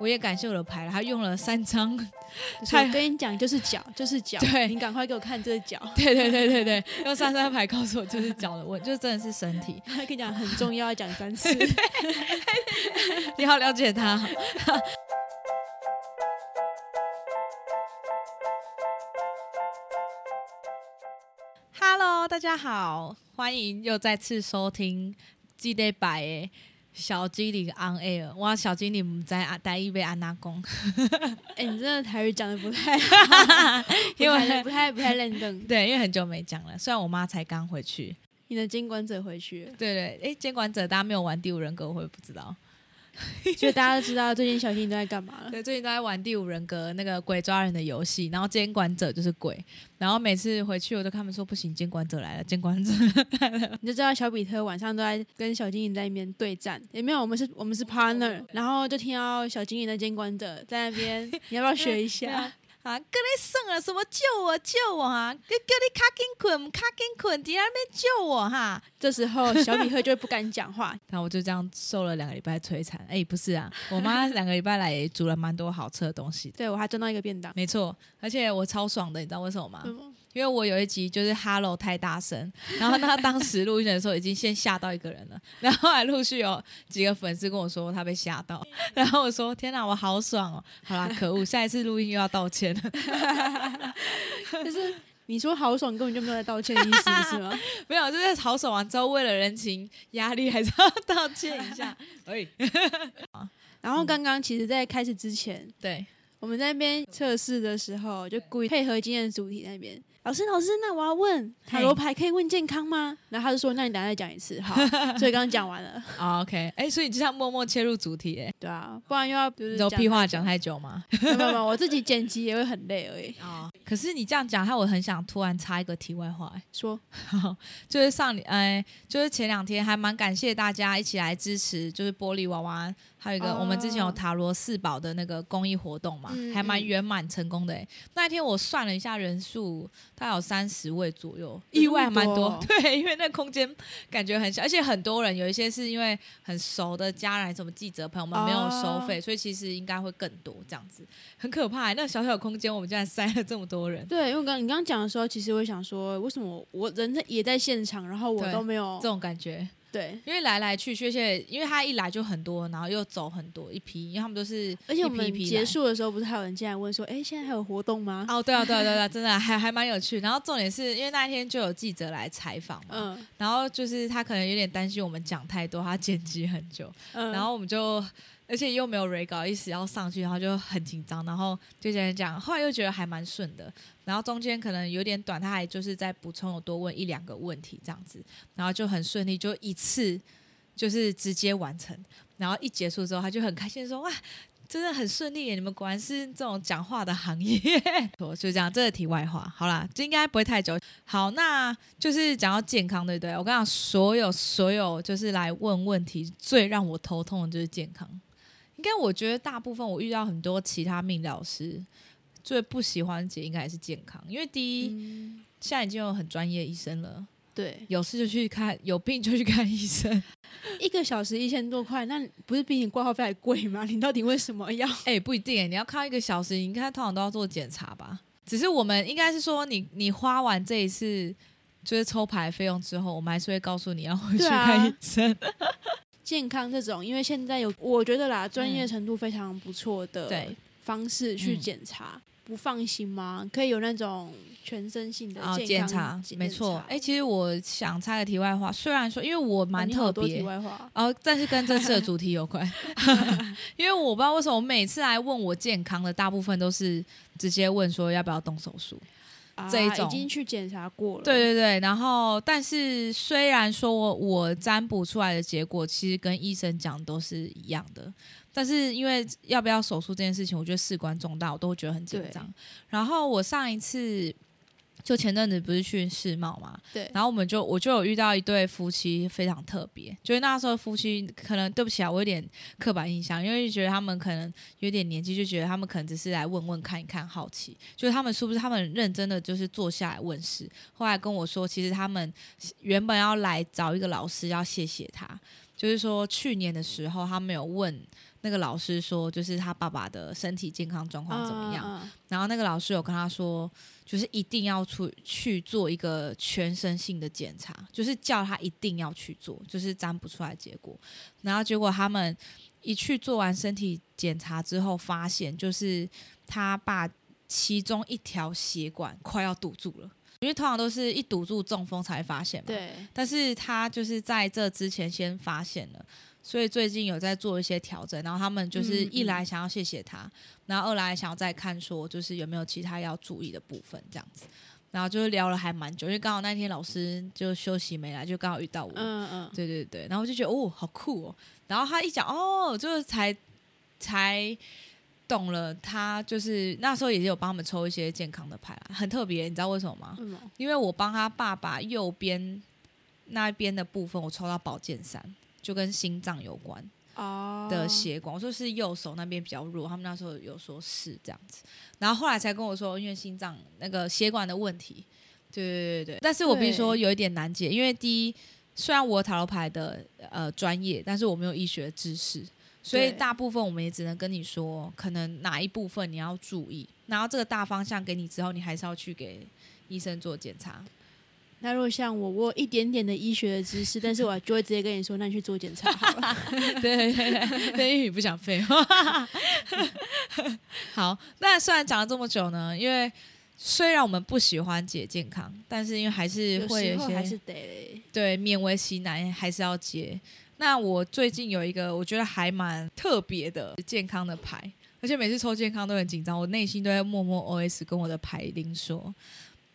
我也感谢我的牌了，他用了三张，就是我跟你讲，就是脚，就是脚，对你赶快给我看这个脚。对对对对对，用三张牌告诉我就是脚的我，就真的是身体。他跟你讲很重要，要讲三次。你好了解他。Hello，大家好，欢迎又再次收听《记得摆》的小精灵 on air。哇，小精灵唔在啊，待一杯安娜公，哎、你真的台语讲的不太，因为不太不太认真。对，因为很久没讲了。虽然我妈才刚回去，你的监管者回去了，对对，哎，监管者大家没有玩第五人格，我会不知道。所以大家都知道最近小新都在干嘛了。对，最近都在玩第五人格那个鬼抓人的游戏，然后监管者就是鬼，然后每次回去我都跟他们说不行，监管者来了，监管者来了你就知道小比特晚上都在跟小精灵在那边对战，也没有，我们是我们是 partner，然后就听到小精灵的监管者在那边，你要不要学一下？啊，跟你算了，什么救我救我啊！叫叫你卡紧困卡紧困，在那边救我哈，这时候小米赫就会不敢讲话，然后我就这样受了两个礼拜摧残。哎，不是啊，我妈 两个礼拜来煮了蛮多好吃的东西的，对我还赚到一个便当。没错，而且我超爽的，你知道为什么吗？嗯因为我有一集就是 “hello” 太大声，然后他当时录音的时候已经先吓到一个人了，然后后来陆续有几个粉丝跟我说他被吓到，然后我说天哪，我好爽哦！好啦，可恶，下一次录音又要道歉了。就是你说好爽，根本就没有在道歉的意思，不是吗？没有，就是好爽完之后，为了人情压力还是要道歉一下。哎，然后刚刚其实，在开始之前，对，我们在那边测试的时候，就故意配合今天的主题那边。老师，老师，那我要问塔罗牌可以问健康吗？然后他就说，那你等下再讲一次，好。所以刚刚讲完了，哦 OK，哎，所以你就这样默默切入主题，哎，对啊，不然又要就是你知道屁话讲太太久吗？久没有没有，我自己剪辑也会很累而已。哦，可是你这样讲，害我很想突然插一个题外话，哎。说就是上礼，哎，就是前两天还蛮感谢大家一起来支持，就是玻璃娃娃，还有一个、哦我们之前有塔罗四宝的那个公益活动嘛，嗯还蛮嗯圆满成功的。哎，那一天我算了一下人数，大概有三十位左右，意外蛮多。对，因为那空间感觉很小，而且很多人，有一些是因为很熟的家人，什么记者朋友们没有收费，所以其实应该会更多这样子，很可怕。那小小的空间，我们竟然塞了这么多人。对，因为我刚你刚刚讲的时候，其实我想说，为什么我人在也在现场，然后我都没有这种感觉，对，因为来来去去，而且因为他一来就很多，然后又走很多一批，因为他们都是而且我们一批一批来结束的时候，不是还有人进来问说，哎，现在还有活动吗？哦，对啊，对啊，对啊，真的 还还蛮有趣。然后重点是因为那一天就有记者来采访嘛，嗯然后就是他可能有点担心我们讲太多，他剪辑很久，嗯，然后我们就。而且又没有 re，一时要上去，然后就很紧张，然后就这样讲，后来又觉得还蛮顺的，然后中间可能有点短，他还就是在补充，有多问一两个问题这样子，然后就很顺利，就一次就是直接完成，然后一结束之后，他就很开心说哇。真的很顺利耶！你们果然是这种讲话的行业。我就这样，这个题外话，好啦，这应该不会太久。好，那就是讲到健康，对不对？我跟你讲，所有所有就是来问问题，最让我头痛的就是健康。应该我觉得大部分我遇到很多其他命理老师最不喜欢解，应该还是健康，因为第一，嗯现在已经有很专业医生了，对，有事就去看，有病就去看医生。一个小时一千多块，那不是比你挂号费还贵吗？你到底为什么要？哎、不一定耶，你要看一个小时，你应该通常都要做检查吧？只是我们应该是说你，你花完这一次就是抽牌费用之后，我们还是会告诉你要回去看医生。健康这种，因为现在有我觉得啦，专业程度非常不错的对方式去嗯检查，不放心吗？可以有那种全身性的检查没错。查哎、其实我想插个题外话，虽然说因为我哦蛮特别，哦，但是跟这次的主题有关，因为我不知道为什么我每次来问我健康的，大部分都是直接问说要不要动手术。这一种。啊已经去检查过了，对对对，然后但是虽然说我我占卜出来的结果其实跟医生讲都是一样的，但是因为要不要手术这件事情，我觉得事关重大，我都会觉得很紧张。然后我上一次就前阵子不是去世贸嘛，对，然后我们就我就有遇到一对夫妻非常特别，就是那时候夫妻可能对不起啊，我有点刻板印象，因为就觉得他们可能有点年纪，就觉得他们可能只是来问问看一看，好奇，就是他们是不是他们认真的就是坐下来问事。后来跟我说，其实他们原本要来找一个老师，要谢谢他，就是说去年的时候他们有问那个老师说，就是他爸爸的身体健康状况怎么样。然后那个老师有跟他说，就是一定要出去做一个全身性的检查，就是叫他一定要去做，就是占不出来结果。然后结果他们一去做完身体检查之后，发现就是他爸其中一条血管快要堵住了，因为通常都是一堵住中风才发现嘛。对，但是他就是在这之前先发现了，所以最近有在做一些调整。然后他们就是嗯一来想要谢谢他，然后二来想要再看说就是有没有其他要注意的部分这样子。然后就是聊了还蛮久，因为刚好那天老师就休息没来，就刚好遇到我。嗯嗯，对对对，然后我就觉得哦，好酷哦。然后他一讲哦，就是才才懂了，他就是那时候也是有帮他们抽一些健康的牌啦，很特别，你知道为什么吗？因为我帮他爸爸右边那边的部分，我抽到宝剑三，就跟心脏有关哦的血管。我说是右手那边比较弱，他们那时候有说是这样子，然后后来才跟我说，因为心脏那个血管的问题。对对对对，但是我必须说有一点难解，因为第一，虽然我塔罗牌的呃专业，但是我没有医学知识，所以大部分我们也只能跟你说，可能哪一部分你要注意，然后这个大方向给你之后，你还是要去给医生做检查。那如果像我，我有一点点的医学的知识，但是我就会直接跟你说，那你去做检查好了。对对对，对，因为你不想废话。好，那虽然讲了这么久呢，因为虽然我们不喜欢解健康，但是因为还是会有些还是得。对勉为其难，还是要解。那我最近有一个我觉得还蛮特别的健康的牌，而且每次抽健康都很紧张，我内心都在默默 OS 跟我的牌灵说：“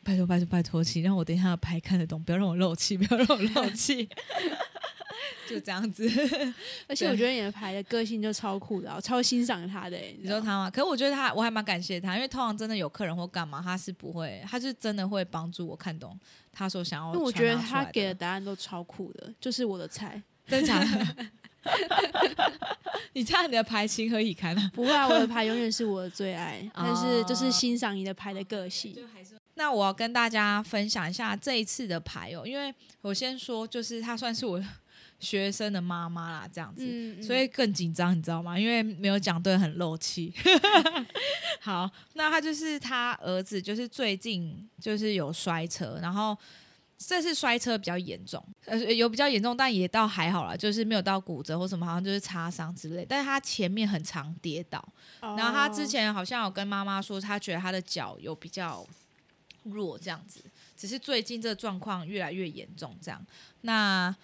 拜托拜托拜托，请让我等一下的牌看得懂，不要让我漏气，不要让我漏气。”就这样子。而且我觉得你的牌的个性就超酷的啊，我超欣赏他的欸。你说他吗？可是我觉得他，我还蛮感谢他，因为通常真的有客人或干嘛，他是不会，他是真的会帮助我看懂他所想要因为我觉得他给的答案都超酷的，就是我的菜。真的假的？你这样你的牌情何以堪啊？不会啊，我的牌永远是我的最爱，但是就是欣赏你的牌的个性。那我要跟大家分享一下这一次的牌哦，因为我先说，就是她算是我 学生的妈妈啦，这样子，嗯，所以更紧张，你知道吗？因为没有讲对，很漏气。好，那他就是他儿子，就是最近就是有摔车，然后这次摔车比较严重，呃，有比较严重，但也倒还好啦，就是没有到骨折或什么，好像就是擦伤之类。但是他前面很常跌倒，嗯然后他之哦前好像有跟妈妈说，他觉得他的脚有比较弱这样子，只是最近这个状况越来越严重这样。那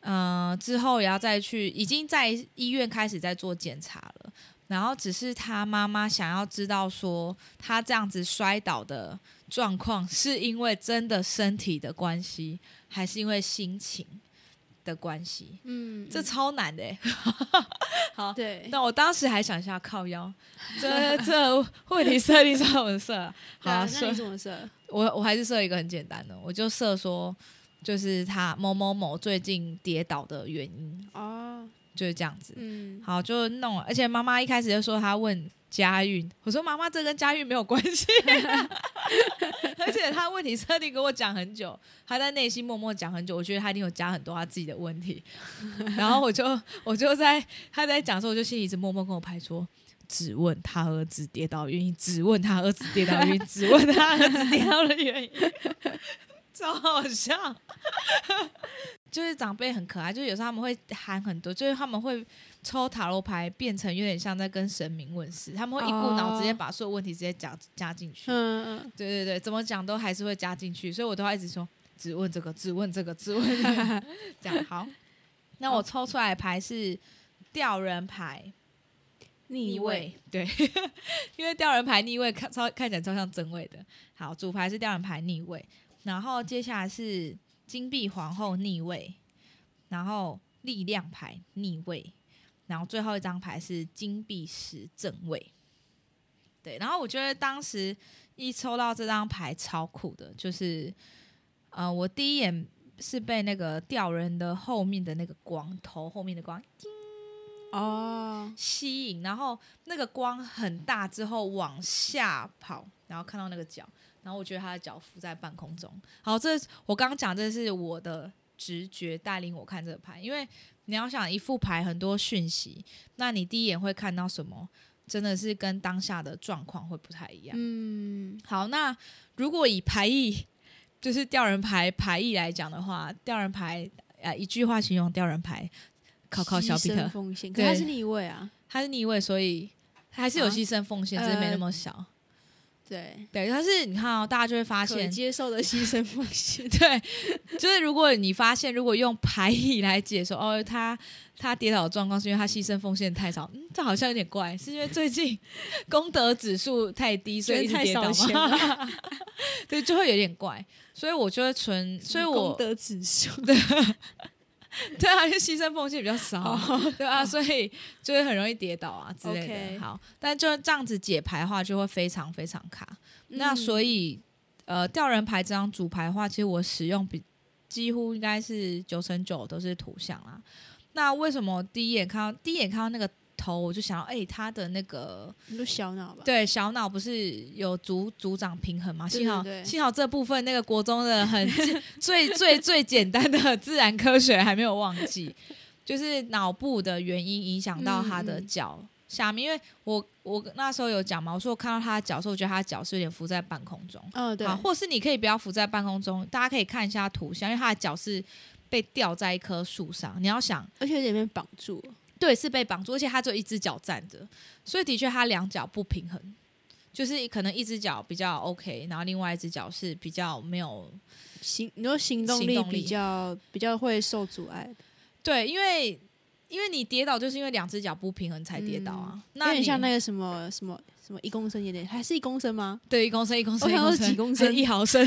呃之后也要再去，已经在医院开始在做检查了。然后只是他妈妈想要知道说，他这样子摔倒的状况是因为真的身体的关系，还是因为心情的关系？嗯，这超难的、欸。好，对，那我当时还想一下靠腰，这这问题设定上我设了，好、那设你怎么设？我我还是设一个很简单的，我就设说，就是他某某某最近跌倒的原因，哦，就是这样子。嗯，好，就弄了。而且妈妈一开始就说她问佳韵，我说妈妈这跟佳韵没有关系，而且她问题设定给我讲很久，她在内心默默讲很久，我觉得她一定有加很多她自己的问题。然后我就我就在她在讲的时候，我就心里一直默默跟我拍说。只问他儿子跌倒的原因，只问他儿子跌倒的原因，只问他儿子跌倒的原因，超好笑。就是长辈很可爱，就是有时候他们会喊很多，就是他们会抽塔罗牌变成有点像在跟神明问事，他们会一股脑直接把所有问题直接讲加进去。嗯嗯，对对对，怎么讲都还是会加进去，所以我都要一直说只问这个，只问这个，只问这个，这样好。那我抽出来的牌是吊人牌逆位，对，因为吊人牌逆位看超看起来超像正位的。好，主牌是吊人牌逆位，然后接下来是金币皇后逆位，然后力量牌逆位，然后最后一张牌是金币十正位。对，然后我觉得当时一抽到这张牌超酷的，就是呃，我第一眼是被那个吊人的后面的那个光头后面的光哦，吸引，然后那个光很大之后往下跑，然后看到那个脚，然后我觉得他的脚浮在半空中。好，这我刚刚讲这是我的直觉带领我看这个牌，因为你要想一副牌很多讯息，那你第一眼会看到什么？真的是跟当下的状况会不太一样。嗯，好，那如果以牌意，就是吊人牌牌意来讲的话，吊人牌呃一句话形容吊人牌，考考小比特，奉献，可对他是逆位啊，他是逆位，所以还是有啊牺牲奉献，只是没那么小。对，对，但是你看哦，大家就会发可现，接受的牺牲奉献，对，就是如果你发现，如果用排异来解说，哦，他他跌倒的状况是因为他牺牲奉献太少，嗯，这好像有点怪，是因为最近功德指数太低，所以一直太跌倒吗？对，就会有点怪，所以我就会存，所以我功德指数，对 啊，因为牺牲奉献比较少 对啊，所以就会很容易跌倒啊之类的。OK 好，但就这样子解牌的话，就会非常非常卡。那所以以呃，吊人牌这张主牌的话，其实我使用比几乎应该是九成九都是图像啦。那为什么第一眼看到第一眼看到那个头，我就想到，哎、他的那个你小脑吧，对小脑不是有组组长平衡吗？幸好幸好这部分那个国中的很 最最最简单的自然科学还没有忘记，就是脑部的原因影响到他的嗯嗯脚下面，因为我我那时候有讲嘛，我说我看到他的脚的时候，我觉得他的脚是有点浮在半空中。嗯，对好，，或是你可以不要浮在半空中，大家可以看一下图像，因为他的脚是被吊在一棵树上。你要想，而且有点被绑住，对，是被绑住，而且他只有一只脚站着，所以的确他两脚不平衡，就是可能一只脚比较 OK，然后另外一只脚是比较没有行，你说行动力比较比较会受阻碍的，对，因为因为你跌倒就是因为两只脚不平衡才跌倒啊，有那像那个什么什么什么一公升，有点还是一公升吗？对一公升一公升我想说一公升几公升一毫升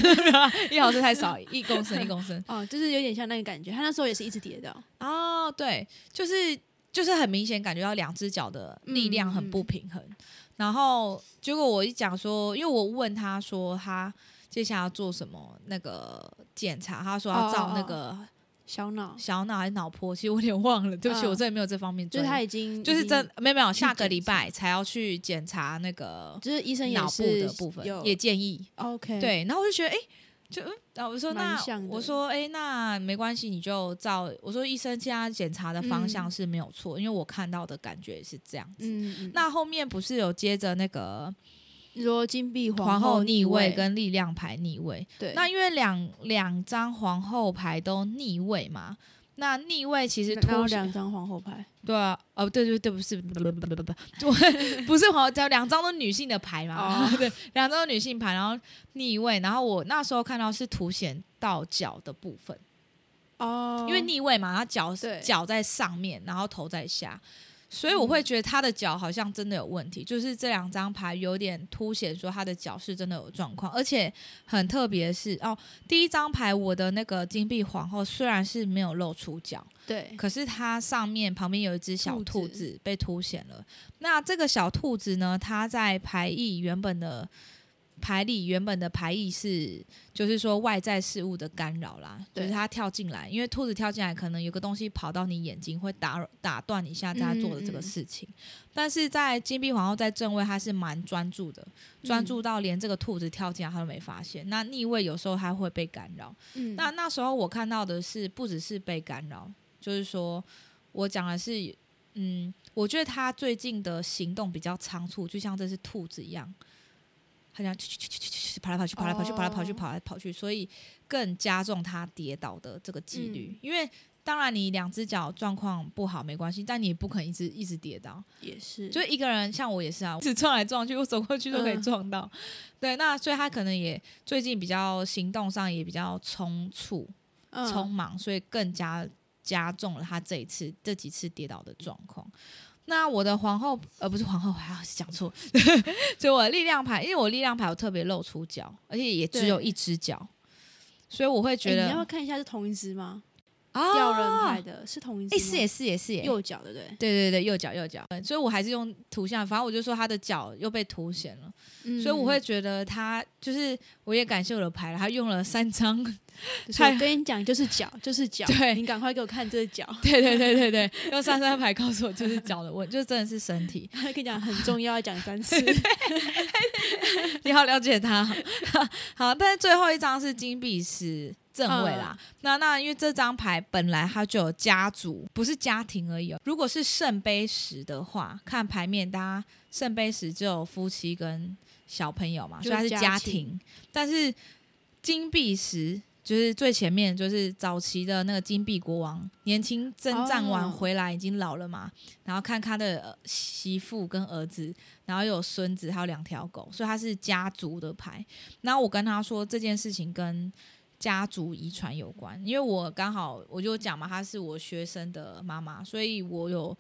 一毫升太少，一公升一公升 哦，就是有点像那个感觉，他那时候也是一直跌倒，哦，对，就是就是很明显感觉到两只脚的力量很不平衡。然后结果我一讲说，因为我问他说他接下来要做什么那个检查，他说要照那个小脑，小脑还是脑波，其实我有点忘了，对不起，嗯我真的没有这方面就是。他已经就是真没有没有，下个礼拜才要去检查那个就是医生脑部的部分，也建议。OK，，对，然后我就觉得，哎、就啊，我说那我说，哎、那没关系，你就照我说医生现在检查的方向嗯。是没有错，因为我看到的感觉也是这样子。那后面不是有接着那个你说金币皇后后逆位位跟力量牌逆位，对，那因为两两张皇后牌都逆位嘛，那逆位其实两张皇后牌，对啊，哦，对对对，不是，不不不不不不，是皇后，两张都女性的牌嘛，哦。对，两张都女性牌，然后逆位，然后我那时候看到是凸显到脚的部分，哦，因为逆位嘛，它脚是脚在上面，然后头在下，所以我会觉得他的脚好像真的有问题，就是这两张牌有点凸显说他的脚是真的有状况，而且很特别是哦，第一张牌我的那个金币皇后虽然是没有露出脚。对，可是它上面旁边有一只小兔子被凸显了。那这个小兔子呢，它在牌意原本的牌里原本的牌意是，就是说外在事物的干扰啦，就是它跳进来，因为兔子跳进来，可能有个东西跑到你眼睛，会打打断你现在在做的这个嗯嗯事情。但是在金币皇后在正位，他是蛮专注的，专注到连这个兔子跳进来他都没发现。那逆位有时候他会被干扰。嗯，那那时候我看到的是，不只是被干扰，就是说我讲的是，嗯，我觉得他最近的行动比较仓促，就像这只兔子一样，他这样去去去去去去跑来跑去，跑来跑去，跑来跑去，跑来跑去，所以更加重他跌倒的这个几率。因为当然你两只脚状况不好没关系，但你也不可能一直一直跌倒。也是，就一个人，像我也是啊，一直撞来撞去，我走过去都可以撞到。对，那所以他可能也最近比较行动上也比较匆促。嗯匆忙，所以更加加重了他这一次这几次跌倒的状况。那我的皇后，呃，不是皇后，还要讲错，就我的力量牌，因为我力量牌我特别露出脚，而且也只有一只脚，所以我会觉诶得你要不要看一下是同一只吗？啊吊人牌的是同一只哎、吗，是也是也是耶，右脚对不对？对对对，右脚右脚，所以我还是用图像，反正我就说他的脚又被凸显了，嗯所以我会觉得他就是，我也感谢我的牌了，他用了三张就是我跟你讲，就是脚，就是脚，对。你赶快给我看这脚。对对对对对，用三张牌告诉我就是脚的问，就真的是身体。他跟你讲很重要，要讲三次。你好了解他，好，但是最后一张是金币十正位啦。那那因为这张牌本来它就有家族，不是家庭而已。如果是圣杯十的话，看牌面，大家圣杯十只有夫妻跟小朋友嘛，所以它是家庭。但是金币十。就是最前面，就是早期的那个金币国王，年轻征战完回来，已经老了嘛。然后看他的媳妇跟儿子，然后有孙子，还有两条狗，所以他是家族的牌。然后我跟他说这件事情跟家族遗传有关，因为我刚好我就讲嘛，她是我学生的妈妈，所以我有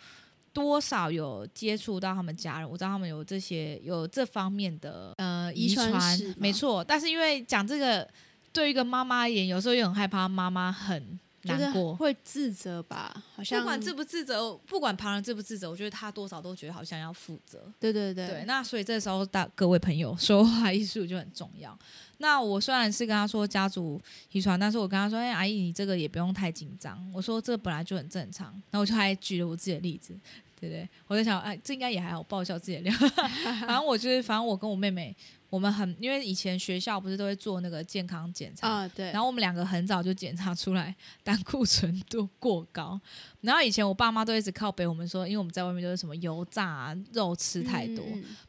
多少有接触到他们家人，我知道他们有这些有这方面的呃遗传，没错。但是因为讲这个。对一个妈妈而言，有时候又很害怕，妈妈很难过，会自责吧？好像不管自不自责，不管旁人自不自责，我觉得他多少都觉得好像要负责。对对对，对。那所以这时候，大各位朋友 说话艺术就很重要。那我虽然是跟他说家族遗传，但是我跟他说：“哎，阿姨，你这个也不用太紧张。”我说这本来就很正常。然后我就还举了我自己的例子，对不对？我在想，哎，这应该也还好，爆笑自己的料。反正我就是，反正我跟我妹妹。我们很，因为以前学校不是都会做那个健康检查啊，对。然后我们两个很早就检查出来胆固醇度过高。然后以前我爸妈都一直靠北我们说，因为我们在外面都是什么油炸啊、肉吃太多。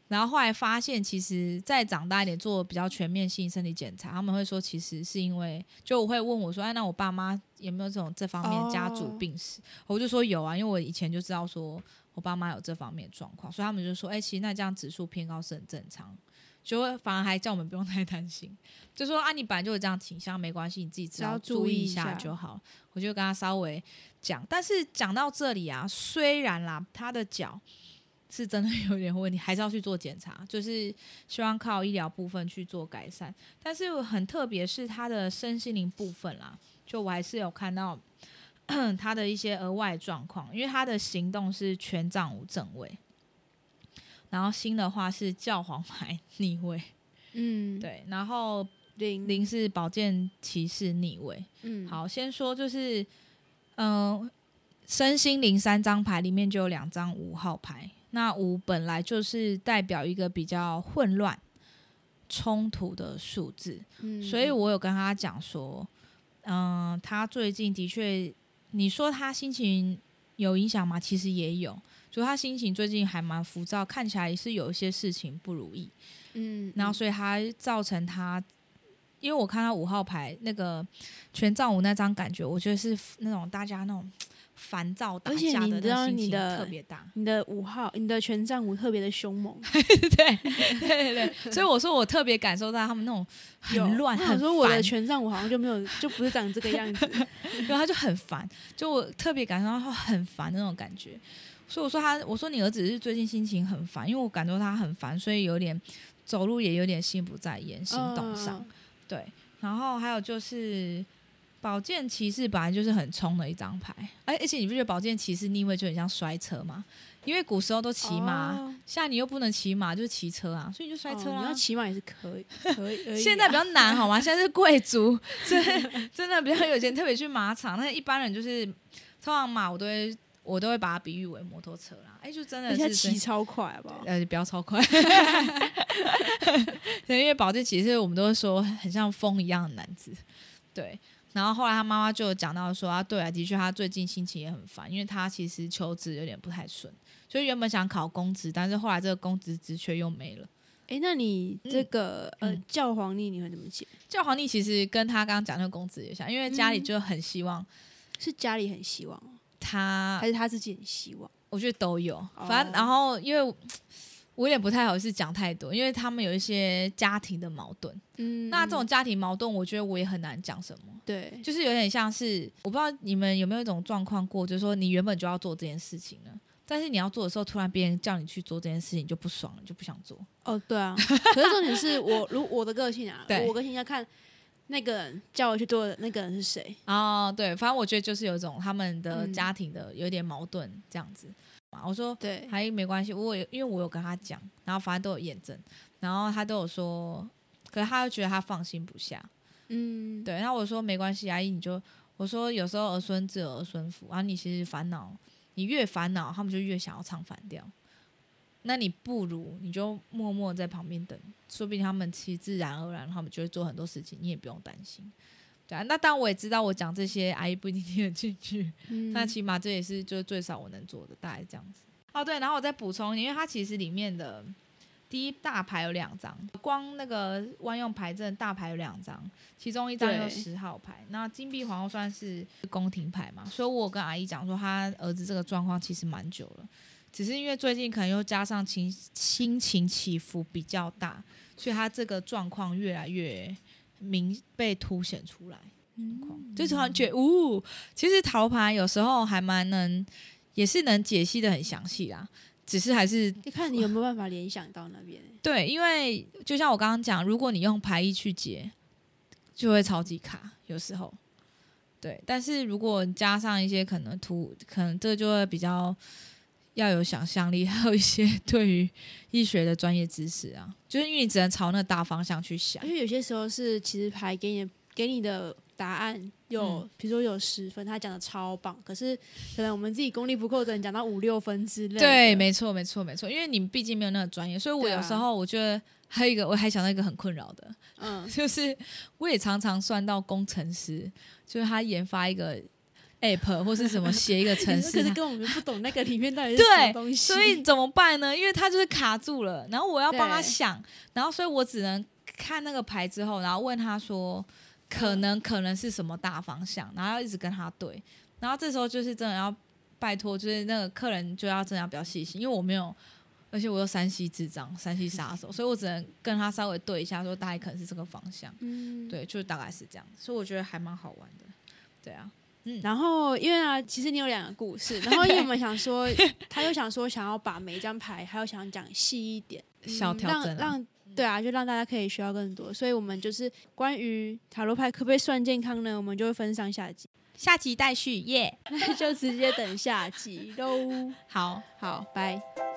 然后后来发现，其实再长大一点做比较全面性身体检查，他们会说其实是因为，就我会问我说，哎，那我爸妈有没有这种这方面家族病史？我就说有啊，因为我以前就知道说我爸妈有这方面状况，所以他们就说，哎，其实那这样指数偏高是很正常。就反而还叫我们不用太担心，就说啊，你本来就有这样倾向，没关系，你自己只要注意一下就好。我就跟他稍微讲，但是讲到这里啊，虽然啦，他的脚是真的有点问题，还是要去做检查，就是希望靠医疗部分去做改善。但是很特别是他的身心灵部分啦，就我还是有看到 他的一些额外状况，因为他的行动是权杖五正位。然后新的话是教皇牌逆位，嗯，对，然后零。零是宝剑骑士逆位，嗯，好，先说就是，嗯，身心灵三张牌里面就有两张五号牌，那五本来就是代表一个比较混乱、冲突的数字，嗯，所以我有跟他讲说，嗯，他最近的确，你说他心情有影响吗？其实也有。就他心情最近还蛮浮躁，看起来是有一些事情不如意，嗯，然后所以他造成他，因为我看到五号牌那个权杖五那张感觉，我觉得是那种大家那种烦躁打架的那心情特别大。你的五号，你的权杖五特别的凶猛，对对对对，所以我说我特别感受到他们那种很乱，很说我的权杖五好像就没有，就不是长这个样子，然后他就很烦，就我特别感受到他很烦那种感觉。所以我说他，我说你儿子是最近心情很烦，因为我感觉他很烦，所以有点走路也有点心不在焉，行动上对。然后还有就是宝剑骑士本来就是很冲的一张牌，而，而且你不觉得宝剑骑士逆位就很像摔车吗？因为古时候都骑马，现在你又不能骑马，就是骑车啊，所以就摔车啊。你要骑马也是可以，可以。现在比较难好吗？现在是贵族，真真的比较有钱，特别去马场。那一般人就是通常马我都会。我都会把它比喻为摩托车啦，哎，就真的是骑超快，好不好？呃，不要超快，对，因为宝剑骑士我们都会说很像风一样的男子，对。然后后来他妈妈就讲到说啊，对啊，的确他最近心情也很烦，因为他其实求职有点不太顺，所以原本想考公职，但是后来这个公职职缺又没了。哎，那你这个呃教皇逆你会怎么解？教皇逆其实跟他刚刚讲那个公职也像，因为家里就很希望，是家里很希望。他还是他自己很希望，我觉得都有。反正然后，因为我有点不太好意思讲太多，因为他们有一些家庭的矛盾。嗯，那这种家庭矛盾，我觉得我也很难讲什么。对，就是有点像是，我不知道你们有没有一种状况过，就是说你原本就要做这件事情了，但是你要做的时候，突然别人叫你去做这件事情，就不爽了，就不想做。哦，对啊。可是重点是我，如我的个性啊，我个性要看。那个人叫我去做的那个人是谁？哦，对，反正我觉得就是有一种他们的家庭的有点矛盾这样子。我说对，还没关系，我因为我有跟他讲，然后反正都有验证，然后他都有说，可是他又觉得他放心不下。嗯，对，然后我说没关系，阿姨你就我说有时候儿孙自有儿孙福，然后你其实烦恼，你越烦恼，他们就越想要唱反调。那你不如你就默默在旁边等，说不定他们其实自然而然，他们就会做很多事情，你也不用担心。对啊，那当然我也知道，我讲这些阿姨不一定听得进去，嗯那起码这也是就是最少我能做的，大概这样子。哦，对，然后我再补充，因为它其实里面的第一大牌有两张，光那个万用牌阵大牌有两张，其中一张对有十号牌，那金币皇后算是宫廷牌嘛，所以我跟阿姨讲说，他儿子这个状况其实蛮久了，只是因为最近可能又加上情心情起伏比较大，所以他这个状况越来越明被凸显出来。嗯就突然觉得，呜、其实塔罗牌有时候还蛮能，也是能解析的很详细啦。只是还是你看你有没有办法联想到那边。对，因为就像我刚刚讲，如果你用牌意去解，就会超级卡，有时候。对，但是如果加上一些可能图，可能这就会比较要有想象力，还有一些对于医学的专业知识啊，就是因为你只能朝那个大方向去想。因为有些时候是，其实牌给你给你的答案有，嗯。比如说有十分，他讲的超棒，可是可能我们自己功力不够，只能讲到五六分之类。对，没错，没错，没错，因为你们毕竟没有那个专业，所以我有时候我觉得还有一个，我还想到一个很困扰的，嗯，就是我也常常算到工程师，就是他研发一个 app 或是什么 写一个程可是，跟我们不懂那个里面到底是什么对东西，所以怎么办呢？因为他就是卡住了，然后我要帮他想，然后所以我只能看那个牌之后，然后问他说可能可能是什么大方向，然后要一直跟他对，然后这时候就是真的要拜托，就是那个客人就要真的要比较细心，因为我没有。而且我又山西智障、山西杀手，所以我只能跟他稍微对一下，说大概可能是这个方向。嗯，对，就是大概是这样，所以我觉得还蛮好玩的。对啊，然后因为啊，其实你有两个故事，然后因为我们想说，他又想说想要把每一张牌还有想讲细一点，小调整啊让让对啊，就让大家可以学到更多。所以我们就是关于塔罗牌可不可以算健康呢？我们就会分上下集，下集待续，耶、那 就直接等下集喽。好。好，拜。